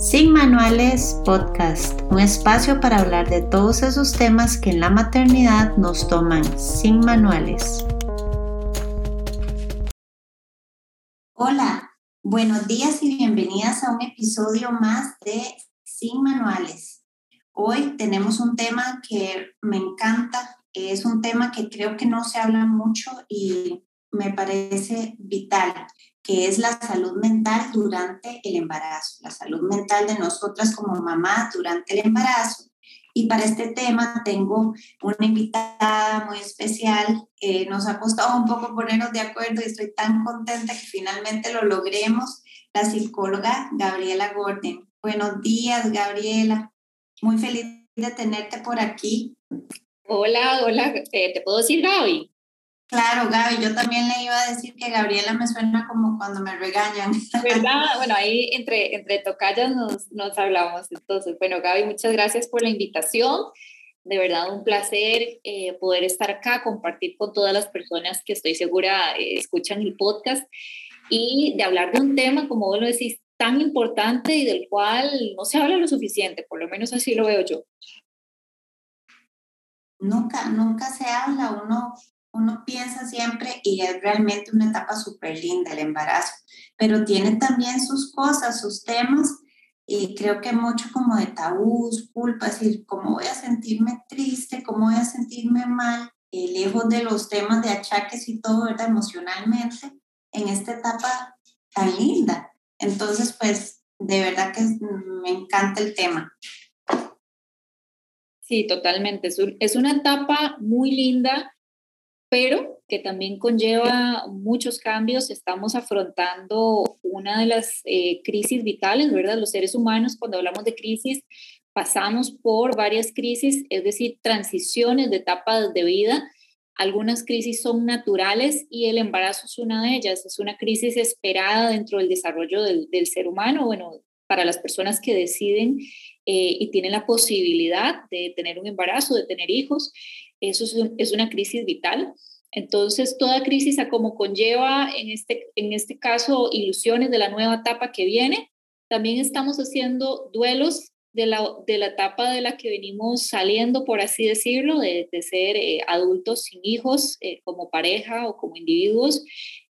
Sin Manuales Podcast, un espacio para hablar de todos esos temas que en la maternidad nos toman sin manuales. Hola, buenos días y bienvenidas a un episodio más de Sin Manuales. Hoy tenemos un tema que me encanta, es un tema que creo que no se habla mucho y me parece vital que es la salud mental durante el embarazo, la salud mental de nosotras como mamá durante el embarazo. Y para este tema tengo una invitada muy especial. Eh, nos ha costado un poco ponernos de acuerdo y estoy tan contenta que finalmente lo logremos. La psicóloga Gabriela Gordon. Buenos días, Gabriela. Muy feliz de tenerte por aquí. Hola, hola. Eh, ¿Te puedo decir Gaby? Claro, Gaby, yo también le iba a decir que Gabriela me suena como cuando me regañan. ¿Verdad? Bueno, ahí entre, entre tocallas nos, nos hablamos. Entonces, bueno, Gaby, muchas gracias por la invitación. De verdad, un placer eh, poder estar acá, compartir con todas las personas que estoy segura eh, escuchan el podcast y de hablar de un tema, como vos lo decís, tan importante y del cual no se habla lo suficiente, por lo menos así lo veo yo. Nunca, nunca se habla, uno uno piensa siempre y es realmente una etapa súper linda el embarazo, pero tiene también sus cosas, sus temas y creo que mucho como de tabús, culpas, decir, cómo voy a sentirme triste, cómo voy a sentirme mal, eh, lejos de los temas de achaques y todo, ¿verdad? Emocionalmente, en esta etapa tan linda. Entonces, pues, de verdad que me encanta el tema. Sí, totalmente. Es una etapa muy linda pero que también conlleva muchos cambios. Estamos afrontando una de las eh, crisis vitales, ¿verdad? Los seres humanos, cuando hablamos de crisis, pasamos por varias crisis, es decir, transiciones de etapas de vida. Algunas crisis son naturales y el embarazo es una de ellas. Es una crisis esperada dentro del desarrollo del, ser humano, bueno, para las personas que deciden eh, y tienen la posibilidad de tener un embarazo, de tener hijos. Eso es, una crisis vital. Entonces, toda crisis a como conlleva, en este, en este caso, ilusiones de la nueva etapa que viene, también estamos haciendo duelos de la, de la etapa de la que venimos saliendo, por así decirlo, de, ser eh, adultos sin hijos eh, como pareja o como individuos.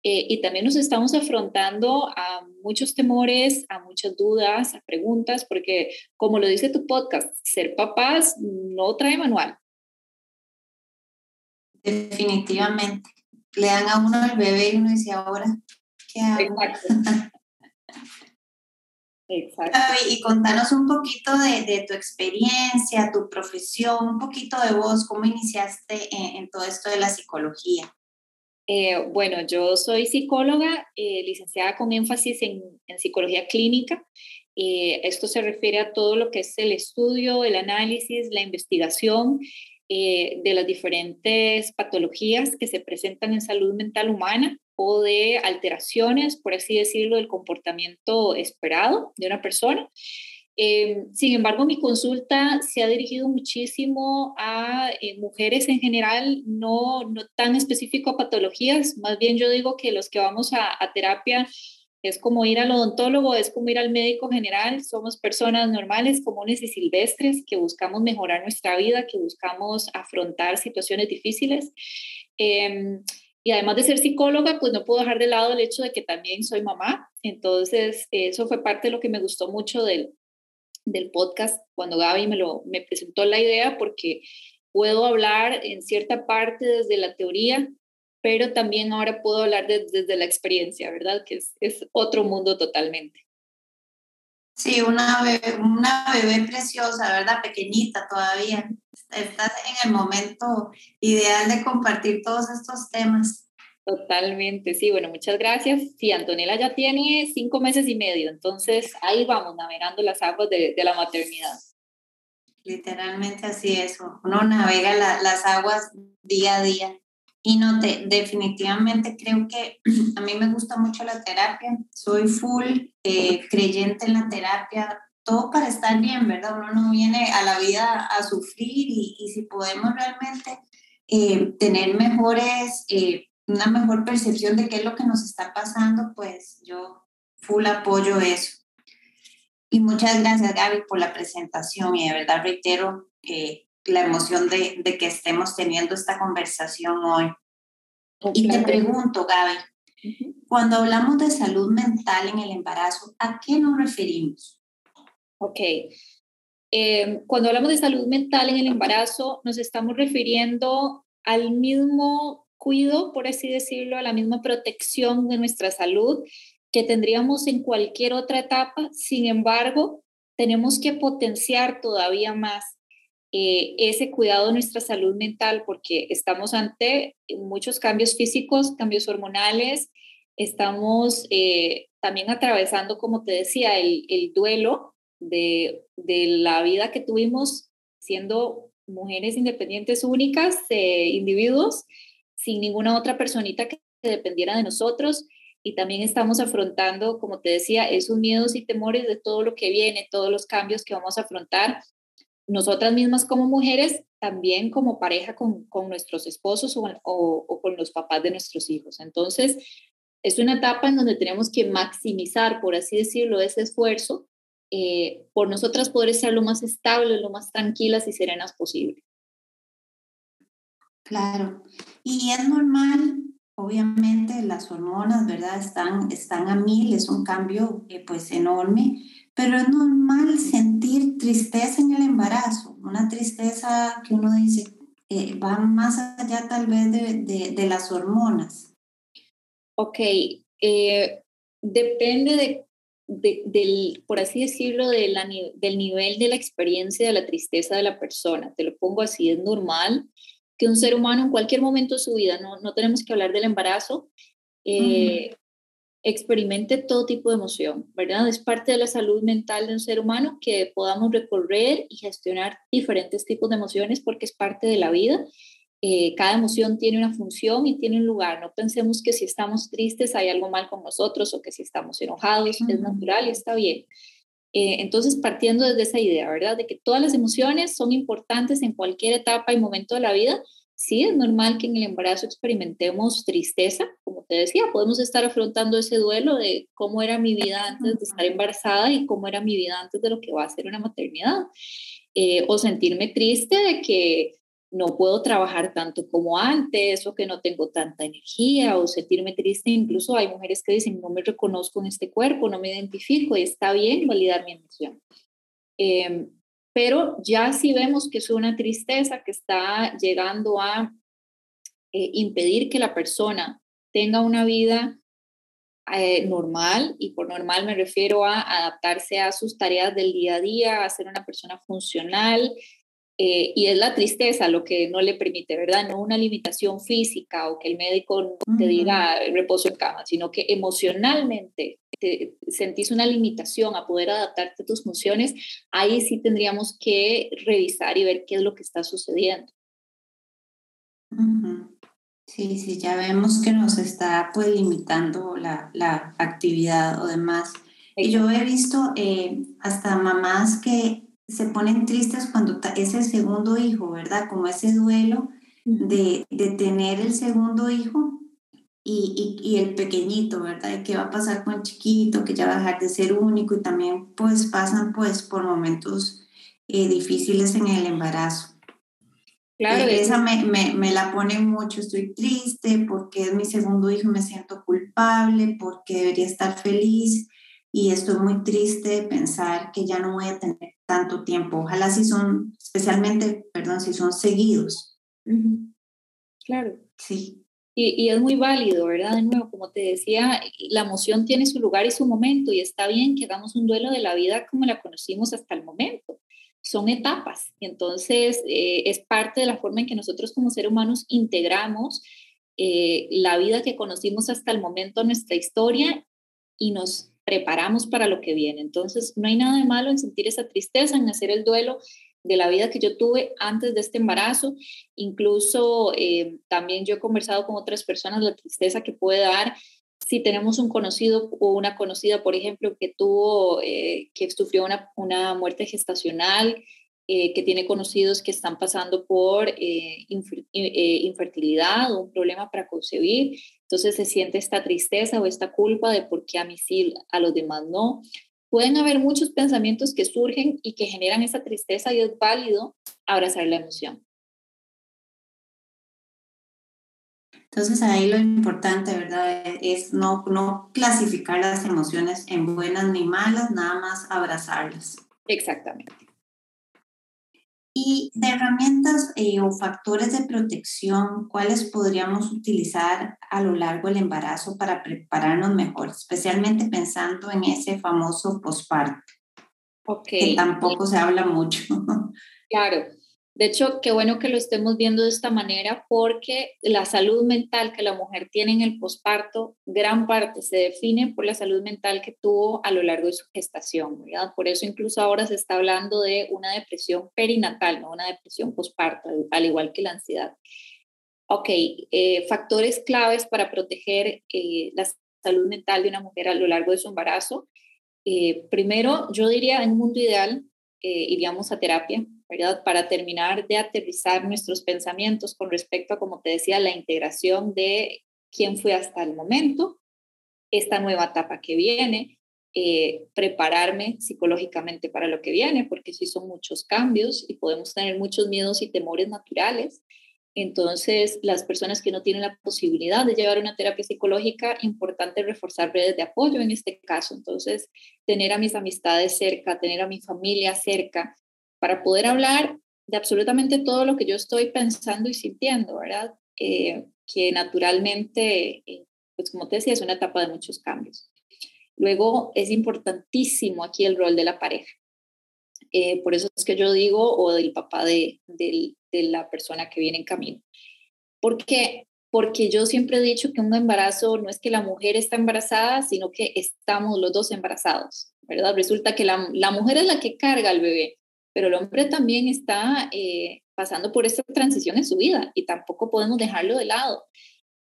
Eh, y también nos estamos afrontando a muchos temores, a muchas dudas, a preguntas, porque como lo dice tu podcast, ser papás no trae manual. Definitivamente. Le dan a uno el bebé y uno dice, ahora, ¿qué hago? Exacto. Y contanos un poquito de, tu experiencia, tu profesión, un poquito de vos, cómo iniciaste en, todo esto de la psicología. Eh, bueno, yo soy psicóloga, eh, licenciada con énfasis en, psicología clínica. Eh, esto se refiere a todo lo que es el estudio, el análisis, la investigación eh, de las diferentes patologías que se presentan en salud mental humana o de alteraciones, por así decirlo, del comportamiento esperado de una persona. Eh, sin embargo, mi consulta se ha dirigido muchísimo a eh, mujeres en general, no, no tan específico a patologías, más bien yo digo que los que vamos a, a terapia es como ir al odontólogo, es como ir al médico general, somos personas normales, comunes y silvestres que buscamos mejorar nuestra vida, que buscamos afrontar situaciones difíciles. Em, y además de ser psicóloga, pues no puedo dejar de lado el hecho de que también soy mamá. Entonces, eso fue parte de lo que me gustó mucho del, del podcast cuando Gaby me, lo, me presentó la idea, porque puedo hablar en cierta parte desde la teoría, pero también ahora puedo hablar desde la experiencia, ¿verdad? Que es, es, otro mundo totalmente. Sí, una bebé, una bebé preciosa, ¿verdad? Pequeñita todavía. Estás en el momento ideal de compartir todos estos temas. Totalmente, sí, bueno, muchas gracias. Sí, Antonella ya tiene cinco meses y medio, entonces ahí vamos navegando las aguas de, de la maternidad. Literalmente así es, uno navega las aguas día a día. Y no, te, definitivamente creo que a mí me gusta mucho la terapia, soy full eh, creyente en la terapia, todo para estar bien, ¿verdad? Uno no viene a la vida a sufrir y, y si podemos realmente eh, tener mejores, eh, una mejor percepción de qué es lo que nos está pasando, pues yo full apoyo eso. Y muchas gracias, Gaby, por la presentación y de verdad reitero eh, la emoción de, de, que estemos teniendo esta conversación hoy. Y te pregunto, Gaby, cuando hablamos de salud mental en el embarazo, ¿a qué nos referimos? Ok. Eh, cuando hablamos de salud mental en el embarazo, nos estamos refiriendo al mismo cuido, por así decirlo, a la misma protección de nuestra salud que tendríamos en cualquier otra etapa. Sin embargo, tenemos que potenciar todavía más eh, ese cuidado de nuestra salud mental porque estamos ante muchos cambios físicos, cambios hormonales, estamos eh, también atravesando, como te decía, el, el duelo de, de, la vida que tuvimos siendo mujeres independientes únicas, eh, individuos, sin ninguna otra personita que dependiera de nosotros. Y también estamos afrontando, como te decía, esos miedos y temores de todo lo que viene, todos los cambios que vamos a afrontar nosotras mismas como mujeres, también como pareja con, con nuestros esposos o, o, con los papás de nuestros hijos. Entonces, es una etapa en donde tenemos que maximizar, por así decirlo, ese esfuerzo eh, por nosotras poder ser lo más estables, lo más tranquilas y serenas posible. Claro, y es normal, obviamente las hormonas, ¿verdad? Están, están a mil, es un cambio eh, pues enorme, pero es normal sentir tristeza en el embarazo, una tristeza que uno dice eh, va más allá tal vez de, de, las hormonas. Ok, eh, depende de, del, por así decirlo, de la, del nivel de la experiencia de la tristeza de la persona. Te lo pongo así, es normal que un ser humano en cualquier momento de su vida, no, no tenemos que hablar del embarazo, eh, experimente todo tipo de emoción, ¿verdad? Es parte de la salud mental de un ser humano que podamos recorrer y gestionar diferentes tipos de emociones porque es parte de la vida. Eh, cada emoción tiene una función y tiene un lugar. No pensemos que si estamos tristes hay algo mal con nosotros o que si estamos enojados es natural y está bien. Eh, entonces, partiendo desde esa idea, ¿verdad? De que todas las emociones son importantes en cualquier etapa y momento de la vida. Sí, es normal que en el embarazo experimentemos tristeza, como te decía, podemos estar afrontando ese duelo de cómo era mi vida antes de estar embarazada y cómo era mi vida antes de lo que va a ser una maternidad. Eh, o sentirme triste de que no puedo trabajar tanto como antes o que no tengo tanta energía o sentirme triste. Incluso hay mujeres que dicen, no me reconozco en este cuerpo, no me identifico y está bien validar mi emoción. Em, pero ya si vemos que es una tristeza que está llegando a eh, impedir que la persona tenga una vida eh, normal, y por normal me refiero a adaptarse a sus tareas del día a día, a ser una persona funcional, eh, y es la tristeza lo que no le permite, ¿verdad? No una limitación física o que el médico te diga reposo en cama, sino que emocionalmente te sentís una limitación a poder adaptarte a tus funciones, ahí sí tendríamos que revisar y ver qué es lo que está sucediendo. Sí, sí, ya vemos que nos está pues limitando la, la actividad o demás. Y yo he visto eh, hasta mamás que se ponen tristes cuando es el segundo hijo, ¿verdad? Como ese duelo de, de tener el segundo hijo y, y, y, el pequeñito, ¿verdad? ¿Qué va a pasar con el chiquito? Que ya va a dejar de ser único y también pues pasan pues por momentos eh, difíciles en el embarazo. Claro. Eh, esa me, me, me, la pone mucho, estoy triste porque es mi segundo hijo, me siento culpable, porque debería estar feliz y estoy muy triste de pensar que ya no voy a tener tanto tiempo. Ojalá si son, especialmente, perdón, si son seguidos. Claro. Sí. Y, es muy válido, ¿verdad? De nuevo, como te decía, la emoción tiene su lugar y su momento y está bien que hagamos un duelo de la vida como la conocimos hasta el momento. Son etapas y entonces eh, es parte de la forma en que nosotros como seres humanos integramos eh, la vida que conocimos hasta el momento, nuestra historia y nos preparamos para lo que viene. Entonces, no hay nada de malo en sentir esa tristeza, en hacer el duelo de la vida que yo tuve antes de este embarazo. Incluso eh, también yo he conversado con otras personas la tristeza que puede dar si tenemos un conocido o una conocida, por ejemplo, que tuvo, eh, que sufrió una, una muerte gestacional, eh, que tiene conocidos que están pasando por infertilidad o un problema para concebir entonces se siente esta tristeza o esta culpa de por qué a mí sí, a los demás no. Pueden haber muchos pensamientos que surgen y que generan esa tristeza y es válido abrazar la emoción. Entonces ahí lo importante, ¿verdad? Es no, no clasificar las emociones en buenas ni malas, nada más abrazarlas. Exactamente. Y de herramientas eh, o factores de protección, ¿cuáles podríamos utilizar a lo largo del embarazo para prepararnos mejor? Especialmente pensando en ese famoso posparto, okay. que tampoco se habla mucho. Claro, de hecho, qué bueno que lo estemos viendo de esta manera porque la salud mental que la mujer tiene en el posparto, gran parte se define por la salud mental que tuvo a lo largo de su gestación. Por eso incluso ahora se está hablando de una depresión perinatal, no una depresión posparto, al igual que la ansiedad. Ok, eh, factores claves para proteger eh, la salud mental de una mujer a lo largo de su embarazo. Eh, primero, yo diría en un mundo ideal, iríamos a terapia, Para terminar de aterrizar nuestros pensamientos con respecto a, como te decía, la integración de quién fue hasta el momento, esta nueva etapa que viene, eh, prepararme psicológicamente para lo que viene, porque sí son muchos cambios y podemos tener muchos miedos y temores naturales. Entonces, las personas que no tienen la posibilidad de llevar una terapia psicológica, importante reforzar redes de apoyo en este caso. Entonces, tener a mis amistades cerca, tener a mi familia cerca, para poder hablar de absolutamente todo lo que yo estoy pensando y sintiendo, ¿verdad? Eh, que naturalmente, eh, pues como te decía, es una etapa de muchos cambios. Luego es importantísimo aquí el rol de la pareja. Eh, por eso es que yo digo, o del papá de, de, de la persona que viene en camino. ¿Por qué? Porque yo siempre he dicho que un embarazo no es que la mujer está embarazada, sino que estamos los dos embarazados, ¿verdad? Resulta que la, la mujer es la que carga al bebé, pero el hombre también está eh, pasando por esta transición en su vida y tampoco podemos dejarlo de lado.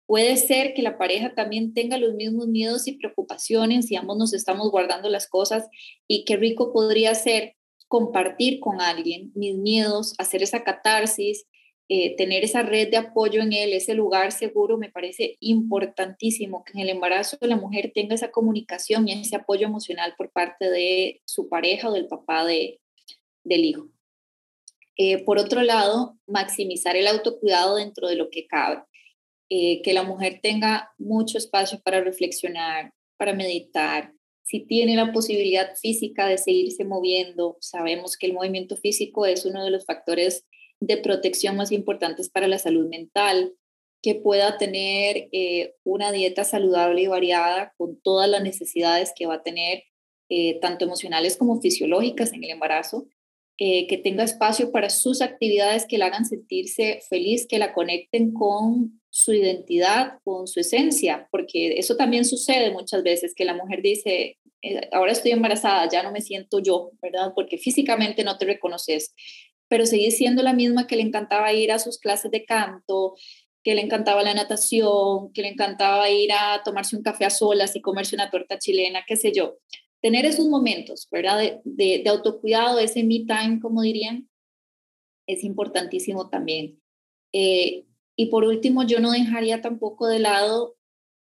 Puede ser que la pareja también tenga los mismos miedos y preocupaciones y ambos nos estamos guardando las cosas y qué rico podría ser compartir con alguien mis miedos, hacer esa catarsis, eh, tener esa red de apoyo en él, ese lugar seguro, me parece importantísimo que en el embarazo la mujer tenga esa comunicación y ese apoyo emocional por parte de su pareja o del papá de, del hijo. Eh, por otro lado, maximizar el autocuidado dentro de lo que cabe. Eh, que la mujer tenga mucho espacio para reflexionar, para meditar. Si tiene la posibilidad física de seguirse moviendo, sabemos que el movimiento físico es uno de los factores de protección más importantes para la salud mental, que pueda tener eh, una dieta saludable y variada con todas las necesidades que va a tener, tanto emocionales como fisiológicas en el embarazo, eh, que tenga espacio para sus actividades que la hagan sentirse feliz, que la conecten con su identidad, con su esencia, porque eso también sucede muchas veces, que la mujer dice, eh, ahora estoy embarazada, ya no me siento yo, ¿verdad? Porque físicamente no te reconoces, pero seguís siendo la misma que le encantaba ir a sus clases de canto, que le encantaba la natación, que le encantaba ir a tomarse un café a solas y comerse una torta chilena, qué sé yo tener esos momentos, ¿verdad? De, de, autocuidado, ese me time, como dirían, es importantísimo también. Eh, y por último, yo no dejaría tampoco de lado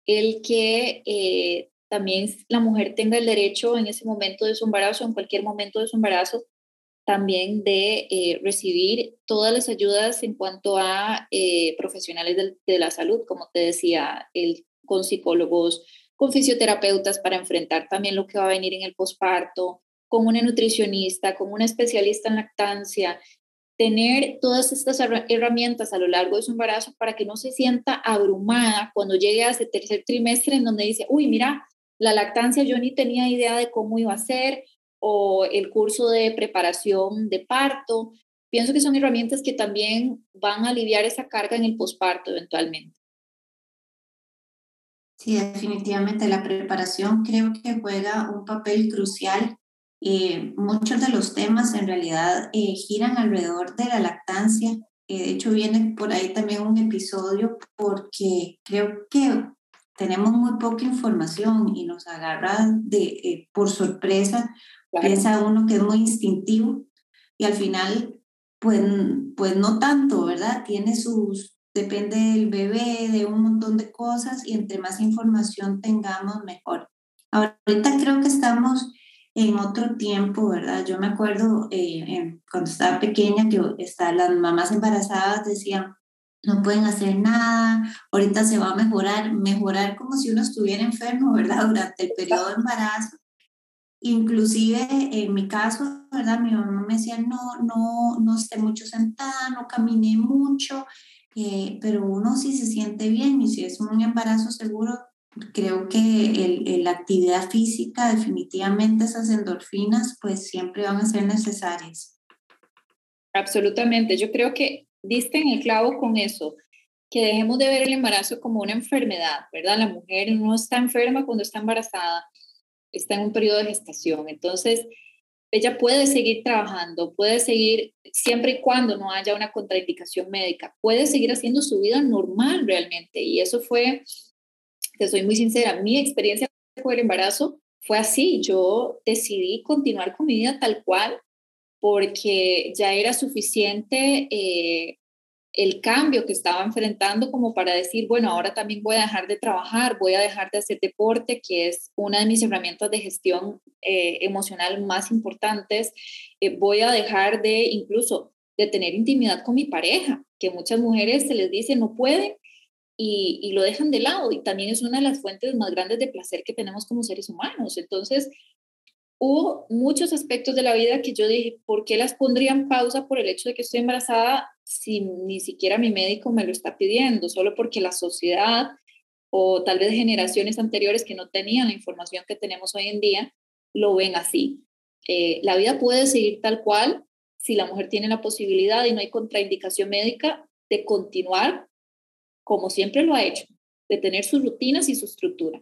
el que eh, también la mujer tenga el derecho en ese momento de su embarazo, en cualquier momento de su embarazo, también de eh, recibir todas las ayudas en cuanto a profesionales de, de, la salud, como te decía, el, con psicólogos, con fisioterapeutas para enfrentar también lo que va a venir en el posparto, con una nutricionista, con una especialista en lactancia, tener todas estas herramientas a lo largo de su embarazo para que no se sienta abrumada cuando llegue a ese tercer trimestre en donde dice, uy, mira, la lactancia yo ni tenía idea de cómo iba a ser, o el curso de preparación de parto. Pienso que son herramientas que también van a aliviar esa carga en el posparto eventualmente. Sí, definitivamente la preparación creo que juega un papel crucial. Eh, muchos de los temas en realidad eh, giran alrededor de la lactancia. Eh, de hecho, viene por ahí también un episodio porque creo que tenemos muy poca información y nos agarra de, por sorpresa. Piensa uno que es muy instintivo y al final, pues, pues no tanto, ¿verdad? Tiene sus, depende del bebé, de un montón de cosas y entre más información tengamos, mejor. Ahorita creo que estamos en otro tiempo, ¿verdad? Yo me acuerdo eh, cuando estaba pequeña que está, las mamás embarazadas decían, no pueden hacer nada, ahorita se va a mejorar, mejorar como si uno estuviera enfermo, ¿verdad? Durante el periodo de embarazo. Inclusive en mi caso, ¿verdad? Mi mamá me decía, no, no, no esté mucho sentada, no camine mucho, eh, pero uno sí se siente bien y si es un embarazo seguro, creo que la actividad física, definitivamente esas endorfinas, pues siempre van a ser necesarias. Absolutamente, yo creo que diste en el clavo con eso, que dejemos de ver el embarazo como una enfermedad, ¿verdad? La mujer no está enferma cuando está embarazada, está en un periodo de gestación, entonces ella puede seguir trabajando, puede seguir, siempre y cuando no haya una contraindicación médica, puede seguir haciendo su vida normal realmente. Y eso fue te soy muy sincera, mi experiencia con el embarazo fue así. Yo decidí continuar con mi vida tal cual porque ya era suficiente eh, el cambio que estaba enfrentando como para decir, bueno, ahora también voy a dejar de trabajar, voy a dejar de hacer deporte, que es una de mis herramientas de gestión eh, emocional más importantes, eh, voy a dejar de incluso de tener intimidad con mi pareja, que muchas mujeres se les dice no pueden y, lo dejan de lado y también es una de las fuentes más grandes de placer que tenemos como seres humanos. Entonces, hubo muchos aspectos de la vida que yo dije, ¿por qué las pondría en pausa por el hecho de que estoy embarazada si ni siquiera mi médico me lo está pidiendo? Solo porque la sociedad o tal vez generaciones anteriores que no tenían la información que tenemos hoy en día, lo ven así. Eh, la vida puede seguir tal cual si la mujer tiene la posibilidad y no hay contraindicación médica de continuar como siempre lo ha hecho, de tener sus rutinas y su estructura.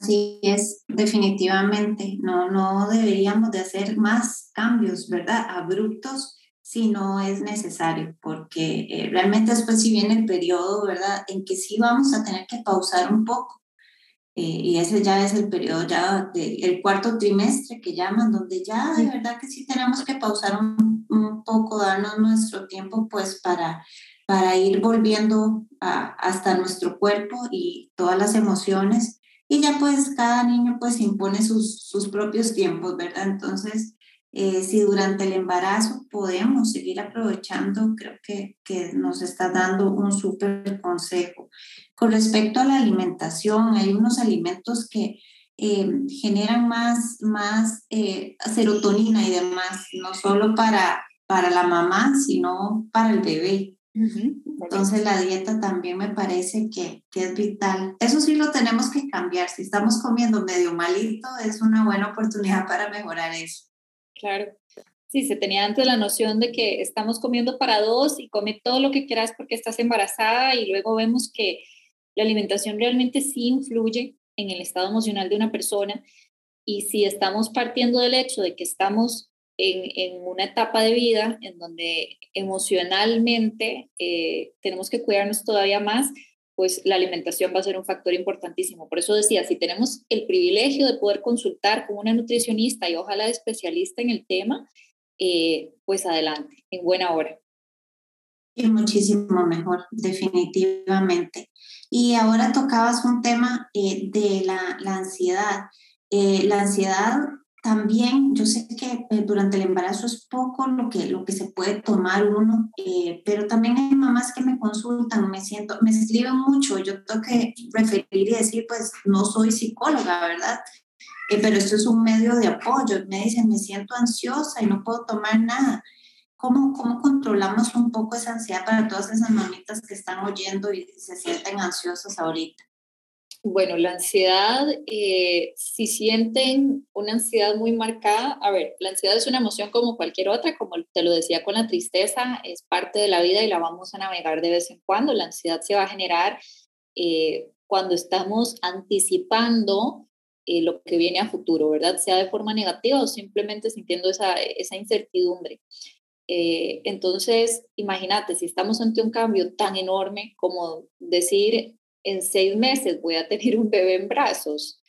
Así es, definitivamente. No, no deberíamos de hacer más cambios, ¿verdad? Abruptos si no es necesario, porque eh, realmente después si viene el periodo, ¿verdad? En que sí vamos a tener que pausar un poco. Eh, y ese ya es el periodo ya del cuarto trimestre que llaman, donde ya de verdad que sí tenemos que pausar un, un poco, darnos nuestro tiempo pues para para ir volviendo hasta nuestro cuerpo y todas las emociones. Y ya pues cada niño pues impone sus, sus propios tiempos, ¿verdad? Entonces, eh, si durante el embarazo podemos seguir aprovechando, creo que, que nos está dando un súper consejo. Con respecto a la alimentación, hay unos alimentos que eh, generan más, más eh, serotonina y demás, no solo para, para la mamá, sino para el bebé. Entonces la dieta también me parece que, que, es vital. Eso sí lo tenemos que cambiar. Si estamos comiendo medio malito, es una buena oportunidad para mejorar eso. Claro. Sí, se tenía antes la noción de que estamos comiendo para dos y come todo lo que quieras porque estás embarazada y luego vemos que la alimentación realmente sí influye en el estado emocional de una persona y si estamos partiendo del hecho de que estamos en, una etapa de vida en donde emocionalmente eh, tenemos que cuidarnos todavía más, pues la alimentación va a ser un factor importantísimo. Por eso decía, si tenemos el privilegio de poder consultar con una nutricionista y ojalá especialista en el tema, eh, pues adelante, en buena hora. Y muchísimo mejor, definitivamente. Y ahora tocabas un tema eh, de la, la ansiedad. la ansiedad también yo sé que eh, durante el embarazo es poco lo que, lo que se puede tomar uno, eh, pero también hay mamás que me consultan, me siento, me escriben mucho, yo tengo que referir y decir, pues no soy psicóloga, ¿verdad? Eh, pero esto es un medio de apoyo, me dicen, me siento ansiosa y no puedo tomar nada. ¿Cómo, ¿Cómo controlamos un poco esa ansiedad para todas esas mamitas que están oyendo y se sienten ansiosas ahorita? Bueno, la ansiedad, eh, si sienten una ansiedad muy marcada, a ver, la ansiedad es una emoción como cualquier otra, como te lo decía con la tristeza, es parte de la vida y la vamos a navegar de vez en cuando. La ansiedad se va a generar eh, cuando estamos anticipando eh, lo que viene a futuro, ¿verdad? Sea de forma negativa o simplemente sintiendo esa, esa incertidumbre. entonces, imagínate, si estamos ante un cambio tan enorme como decir, en seis meses voy a tener un bebé en brazos,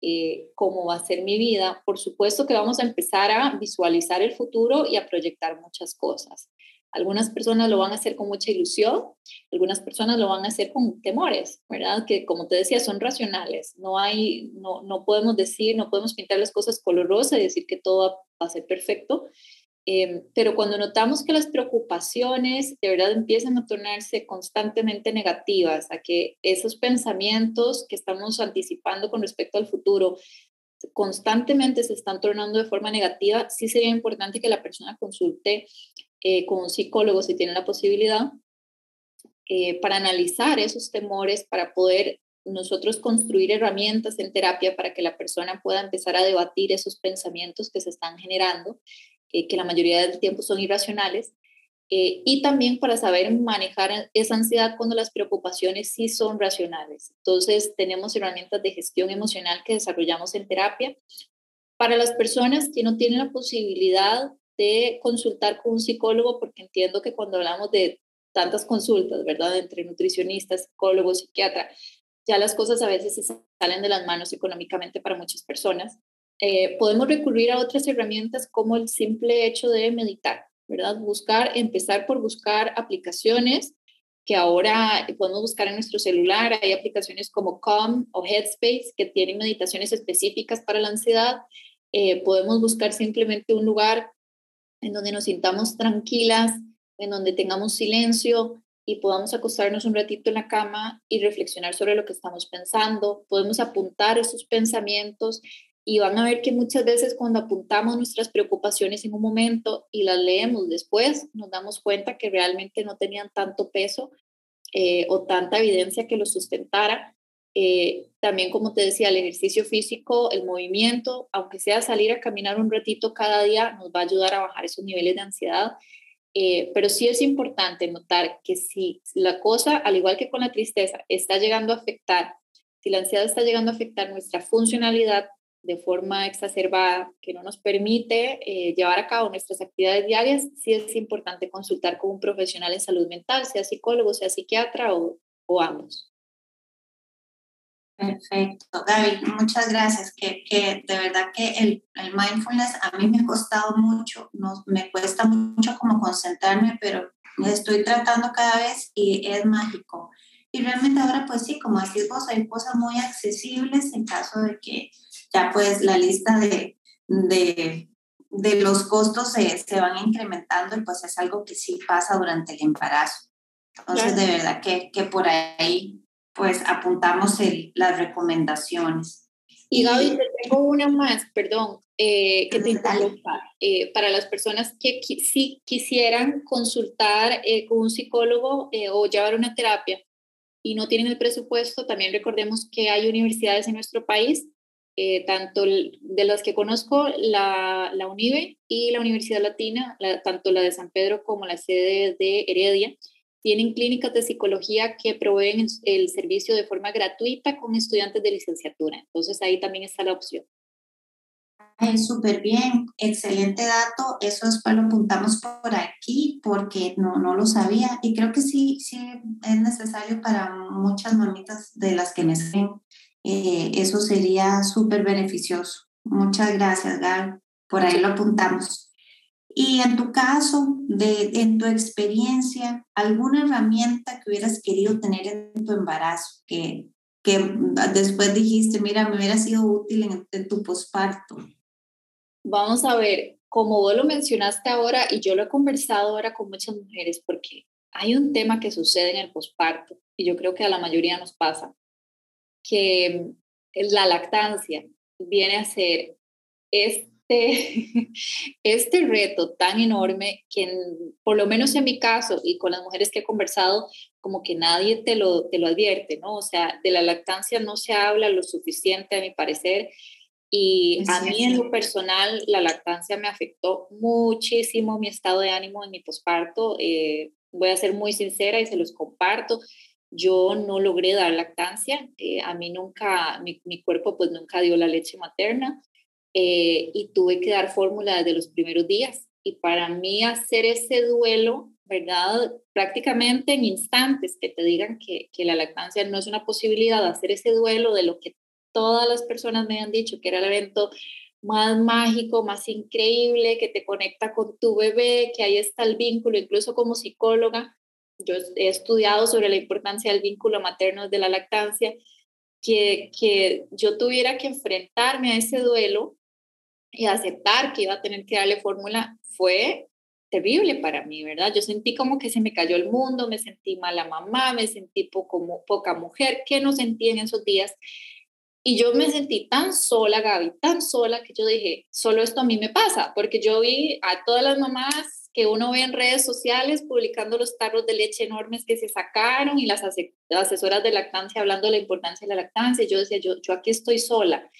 eh, cómo va a ser mi vida, por supuesto que vamos a empezar a visualizar el futuro y a proyectar muchas cosas. Algunas personas lo van a hacer con mucha ilusión, algunas personas lo van a hacer con temores, ¿verdad? Que como te decía, son racionales. No hay, no, no podemos decir, no podemos pintar las cosas color rosa y decir que todo va a ser perfecto. Em, pero cuando notamos que las preocupaciones de verdad empiezan a tornarse constantemente negativas, a que esos pensamientos que estamos anticipando con respecto al futuro constantemente se están tornando de forma negativa, sí sería importante que la persona consulte eh, con un psicólogo si tiene la posibilidad eh, para analizar esos temores, para poder nosotros construir herramientas en terapia para que la persona pueda empezar a debatir esos pensamientos que se están generando, eh, que la mayoría del tiempo son irracionales, y también para saber manejar esa ansiedad cuando las preocupaciones sí son racionales. Entonces, tenemos herramientas de gestión emocional que desarrollamos en terapia. Para las personas que no tienen la posibilidad de consultar con un psicólogo, porque entiendo que cuando hablamos de tantas consultas, ¿verdad? Entre nutricionistas, psicólogos, psiquiatra, ya las cosas a veces se salen de las manos económicamente para muchas personas. Eh, podemos recurrir a otras herramientas como el simple hecho de meditar, ¿verdad? Buscar, empezar por buscar aplicaciones que ahora podemos buscar en nuestro celular. Hay aplicaciones como Calm o Headspace que tienen meditaciones específicas para la ansiedad. Eh, podemos buscar simplemente un lugar en donde nos sintamos tranquilas, en donde tengamos silencio y podamos acostarnos un ratito en la cama y reflexionar sobre lo que estamos pensando. Podemos apuntar esos pensamientos y van a ver que muchas veces cuando apuntamos nuestras preocupaciones en un momento y las leemos después, nos damos cuenta que realmente no tenían tanto peso eh, o tanta evidencia que lo sustentara eh, también, como te decía, el ejercicio físico, el movimiento, aunque sea salir a caminar un ratito cada día, nos va a ayudar a bajar esos niveles de ansiedad. Eh, pero sí es importante notar que si la cosa, al igual que con la tristeza, está llegando a afectar, si la ansiedad está llegando a afectar nuestra funcionalidad de forma exacerbada, que no nos permite eh, llevar a cabo nuestras actividades diarias, sí es importante consultar con un profesional en salud mental, sea psicólogo, sea psiquiatra o, o ambos. Perfecto, Gaby, muchas gracias. Que, que de verdad que el, el, mindfulness a mí me ha costado mucho, no, me cuesta mucho como concentrarme, pero estoy tratando cada vez y es mágico. Y realmente ahora pues sí, como decís vos, hay cosas muy accesibles en caso de que ya pues la lista de, de, de los costos se, se, van incrementando y pues es algo que sí pasa durante el embarazo. Entonces, de verdad que, que por ahí pues apuntamos el, las recomendaciones. Y Gaby, te tengo una más, perdón, eh, que te interrumpa. Eh, para las personas que si quisieran consultar eh, con un psicólogo o llevar una terapia y no tienen el presupuesto, también recordemos que hay universidades en nuestro país, tanto de las que conozco, la, la UNIBE y la Universidad Latina, tanto la de San Pedro como la sede de Heredia, tienen clínicas de psicología que proveen el servicio de forma gratuita con estudiantes de licenciatura. Entonces ahí también está la opción. Súper bien, excelente dato. Eso después lo apuntamos por aquí porque no, no lo sabía y creo que sí, sí es necesario para muchas mamitas de las que me. Eh, eso sería súper beneficioso. Muchas gracias, Gal. Por ahí lo apuntamos. Y en tu caso, de, en tu experiencia, ¿alguna herramienta que hubieras querido tener en tu embarazo que, que después dijiste, mira, me hubiera sido útil en, en tu posparto? Vamos a ver, como vos lo mencionaste ahora, y yo lo he conversado ahora con muchas mujeres, porque hay un tema que sucede en el posparto, y yo creo que a la mayoría nos pasa, que la lactancia viene a ser es este, este reto tan enorme que por lo menos en mi caso y con las mujeres que he conversado, como que nadie te lo, te lo advierte, ¿no? O sea, de la lactancia no se habla lo suficiente a mi parecer y a mí en lo personal la lactancia me afectó muchísimo mi estado de ánimo en mi posparto. Eh, voy a ser muy sincera y se los comparto. Yo no logré dar lactancia, eh, a mí nunca, mi, mi, cuerpo pues nunca dio la leche materna. Eh, y tuve que dar fórmula desde los primeros días. Y para mí hacer ese duelo, ¿verdad? Prácticamente en instantes que te digan que, que la lactancia no es una posibilidad, hacer ese duelo de lo que todas las personas me han dicho que era el evento más mágico, más increíble, que te conecta con tu bebé, que ahí está el vínculo, incluso como psicóloga, yo he estudiado sobre la importancia del vínculo materno de la lactancia, que, que yo tuviera que enfrentarme a ese duelo y aceptar que iba a tener que darle fórmula fue terrible para mí, ¿verdad? Yo sentí como que se me cayó el mundo, me sentí mala mamá, me sentí poco, poca mujer, que no sentí en esos días. Y yo me sentí tan sola, Gaby, tan sola, que yo dije, solo esto a mí me pasa, porque yo vi a todas las mamás que uno ve en redes sociales publicando los tarros de leche enormes que se sacaron y las asesoras de lactancia hablando de la importancia de la lactancia. Yo decía, yo, yo aquí estoy sola.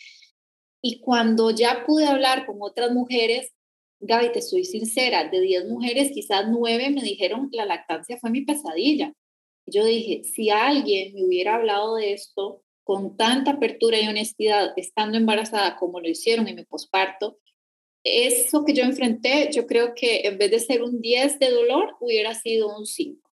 Y cuando ya pude hablar con otras mujeres, Gaby, te estoy sincera, de 10 mujeres, quizás 9 me dijeron la lactancia fue mi pesadilla. Yo dije, si alguien me hubiera hablado de esto con tanta apertura y honestidad estando embarazada como lo hicieron en mi posparto, eso que yo enfrenté, yo creo que en vez de ser un 10 de dolor, hubiera sido un 5.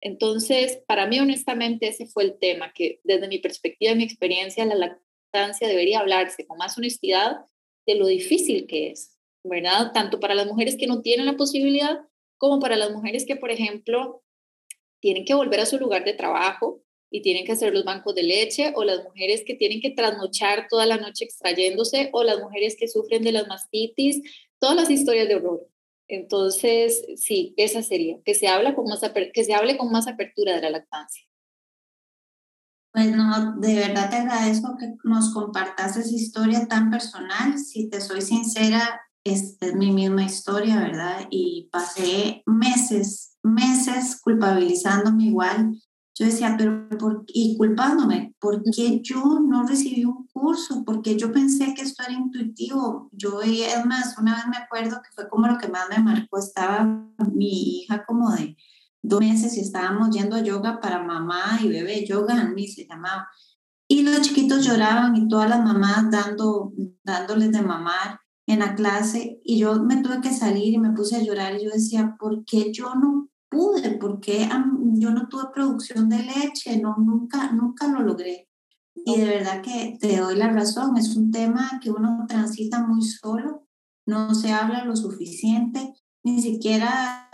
Entonces, para mí, honestamente, ese fue el tema, que desde mi perspectiva y mi experiencia, la lactancia debería hablarse con más honestidad de lo difícil que es, ¿verdad? Tanto para las mujeres que no tienen la posibilidad, como para las mujeres que, por ejemplo, tienen que volver a su lugar de trabajo, y tienen que hacer los bancos de leche, o las mujeres que tienen que trasnochar toda la noche extrayéndose, o las mujeres que sufren de las mastitis, todas las historias de horror. Entonces, sí, esa sería, que se, habla con más que se hable con más apertura de la lactancia. Pues no, de verdad te agradezco que nos compartas esa historia tan personal. Si te soy sincera, esta es mi misma historia, ¿verdad? Y pasé meses, meses culpabilizándome igual yo decía, pero por, y culpándome, ¿por qué yo no recibí un curso? Porque yo pensé que esto era intuitivo. Yo, es más, una vez me acuerdo que fue como lo que más me marcó, estaba mi hija como de dos meses y estábamos yendo a yoga para mamá y bebé, yoga a mí se llamaba. Y los chiquitos lloraban y todas las mamás dando, dándoles de mamar en la clase y yo me tuve que salir y me puse a llorar y yo decía, ¿por qué yo no pude, porque yo no tuve producción de leche, no, nunca, nunca lo logré. Y de verdad que te doy la razón, es un tema que uno transita muy solo, no se habla lo suficiente, ni siquiera,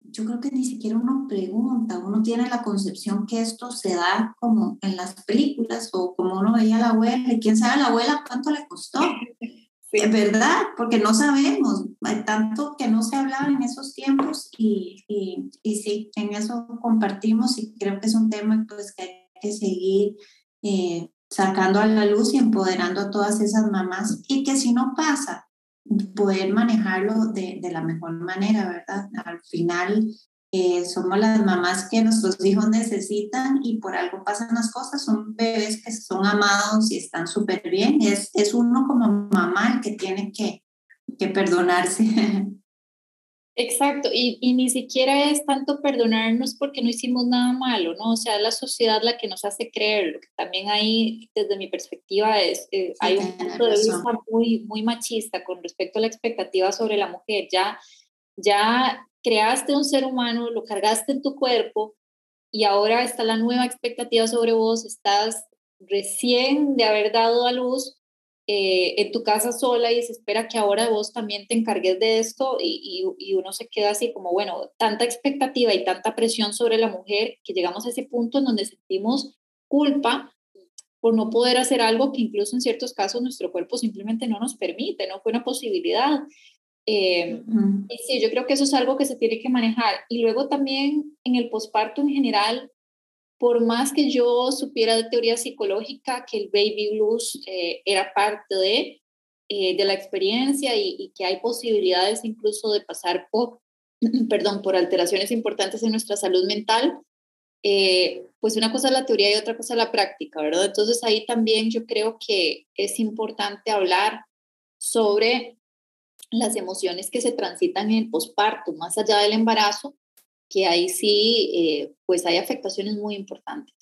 yo creo que ni siquiera uno pregunta, uno tiene la concepción que esto se da como en las películas o como uno veía a la abuela, y quién sabe a la abuela cuánto le costó. Es verdad, porque no sabemos, hay tanto que no se hablaba en esos tiempos y, y, y, sí, en eso compartimos y creo que es un tema pues, que hay que seguir eh, sacando a la luz y empoderando a todas esas mamás y que si no pasa, poder manejarlo de, de la mejor manera, ¿verdad? Al final eh, somos las mamás que nuestros hijos necesitan y por algo pasan las cosas, son bebés que son amados y están súper bien, es, es uno como mamá el que tiene que, que perdonarse. Exacto, y, y, ni siquiera es tanto perdonarnos porque no hicimos nada malo, ¿no? O sea, la sociedad la que nos hace creer, lo que también ahí, desde mi perspectiva, es, eh, hay un punto de vista muy, muy machista con respecto a la expectativa sobre la mujer. Ya, ya creaste un ser humano, lo cargaste en tu cuerpo y ahora está la nueva expectativa sobre vos, estás recién de haber dado a luz eh, en tu casa sola y se espera que ahora vos también te encargues de esto y, y, uno se queda así como, bueno, tanta expectativa y tanta presión sobre la mujer que llegamos a ese punto en donde sentimos culpa por no poder hacer algo que incluso en ciertos casos nuestro cuerpo simplemente no nos permite, no fue una posibilidad. Eh, y sí, yo creo que eso es algo que se tiene que manejar. Y luego también en el posparto en general, por más que yo supiera de teoría psicológica que el baby blues eh, era parte de, eh, de la experiencia y, y, que hay posibilidades incluso de pasar por, perdón, por alteraciones importantes en nuestra salud mental, pues una cosa es la teoría y otra cosa es la práctica, ¿verdad? Entonces ahí también yo creo que es importante hablar sobre las emociones que se transitan en el posparto, más allá del embarazo, que ahí sí, eh, pues hay afectaciones muy importantes.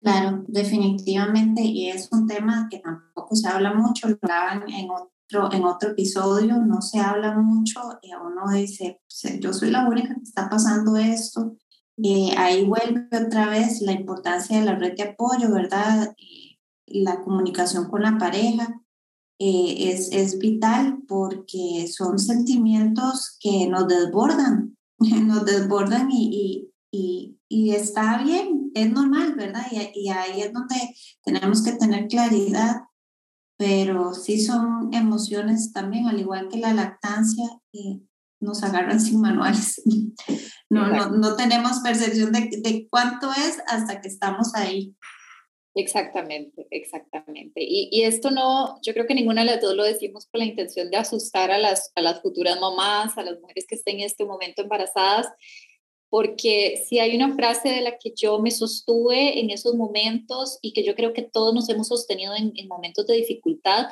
Claro, definitivamente, y es un tema que tampoco se habla mucho, lo hablaban en otro, en otro episodio, no se habla mucho, y uno dice, pues, yo soy la única que está pasando esto, ahí vuelve otra vez la importancia de la red de apoyo, ¿verdad? La comunicación con la pareja eh, es, es vital porque son sentimientos que nos desbordan, nos desbordan y, y, y, está bien, es normal, ¿verdad? Y, y, ahí es donde tenemos que tener claridad, pero sí son emociones también, al igual que la lactancia, nos agarran sin manuales. No, no, no, tenemos percepción de, de cuánto es hasta que estamos ahí. Exactamente, exactamente. Y, y, esto no, yo creo que ninguna de las dos lo decimos con la intención de asustar a las, a las futuras mamás, a las mujeres que estén en este momento embarazadas, porque si hay una frase de la que yo me sostuve en esos momentos y que yo creo que todos nos hemos sostenido en, en momentos de dificultad,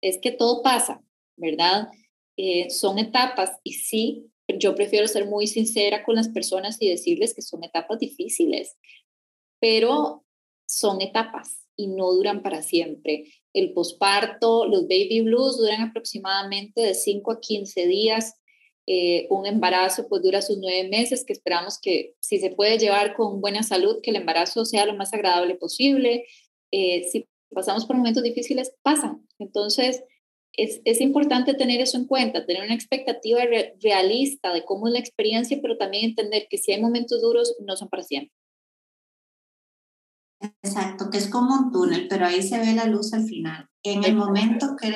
es que todo pasa, ¿verdad? Eh, son etapas y sí, yo prefiero ser muy sincera con las personas y decirles que son etapas difíciles, pero son etapas y no duran para siempre. El posparto, los baby blues duran aproximadamente de 5 a 15 días. Eh, un embarazo pues dura sus nueve meses, que esperamos que si se puede llevar con buena salud, que el embarazo sea lo más agradable posible. Eh, si pasamos por momentos difíciles, pasan. Entonces, es, es, importante tener eso en cuenta, tener una expectativa realista de cómo es la experiencia, pero también entender que si hay momentos duros, no son para siempre. Exacto, que es como un túnel, pero ahí se ve la luz al final. En el momento que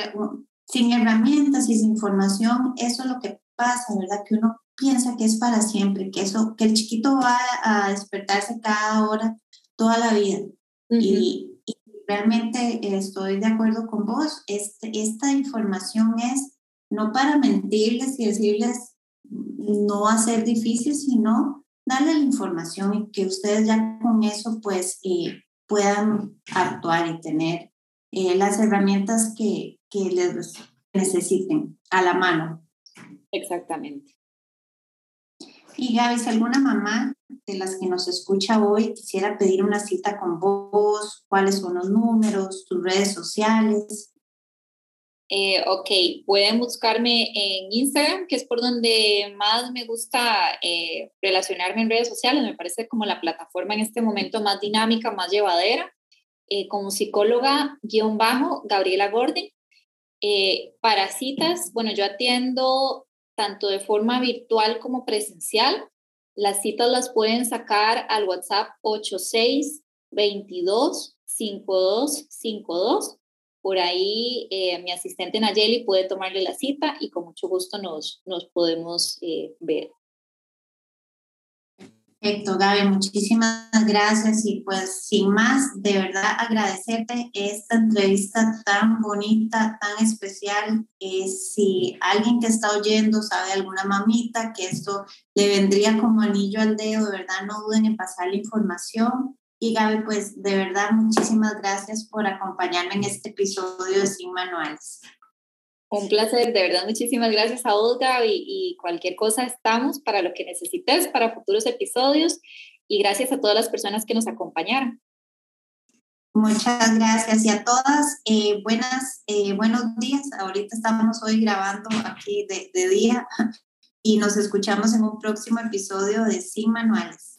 sin herramientas y sin información, eso es lo que pasa, ¿verdad? Que uno piensa que es para siempre, que eso, que el chiquito va a despertarse cada hora, toda la vida. y, y, realmente estoy de acuerdo con vos. Este, esta información es no para mentirles y decirles no va a ser difícil, sino darle la información y que ustedes ya con eso pues eh, puedan actuar y tener eh, las herramientas que, que les necesiten a la mano. Exactamente. Y Gaby, si alguna mamá de las que nos escucha hoy quisiera pedir una cita con vos, cuáles son los números, tus redes sociales, eh, ok, pueden buscarme en Instagram, que es por donde más me gusta eh, relacionarme en redes sociales. Me parece como la plataforma en este momento más dinámica, más llevadera. Eh, como psicóloga, guion bajo, Gabriela Gordon. para citas, bueno, yo atiendo tanto de forma virtual como presencial. Las citas las pueden sacar al WhatsApp 8622 5252 por ahí eh, mi asistente Nayeli puede tomarle la cita y con mucho gusto nos, nos podemos eh, ver. Perfecto, Gaby, muchísimas gracias y pues sin más, de verdad agradecerte esta entrevista tan bonita, tan especial. Eh, si alguien que está oyendo sabe alguna mamita que esto le vendría como anillo al dedo, de verdad no duden en pasar la información. Y Gaby, pues de verdad, muchísimas gracias por acompañarme en este episodio de Sin Manuales. Un placer, de verdad, muchísimas gracias a vos, Gaby, y cualquier cosa estamos para lo que necesites para futuros episodios y gracias a todas las personas que nos acompañaron. Muchas gracias y a todas, eh, buenas, eh, buenos días. Ahorita estamos hoy grabando aquí de, de día y nos escuchamos en un próximo episodio de Sin Manuales.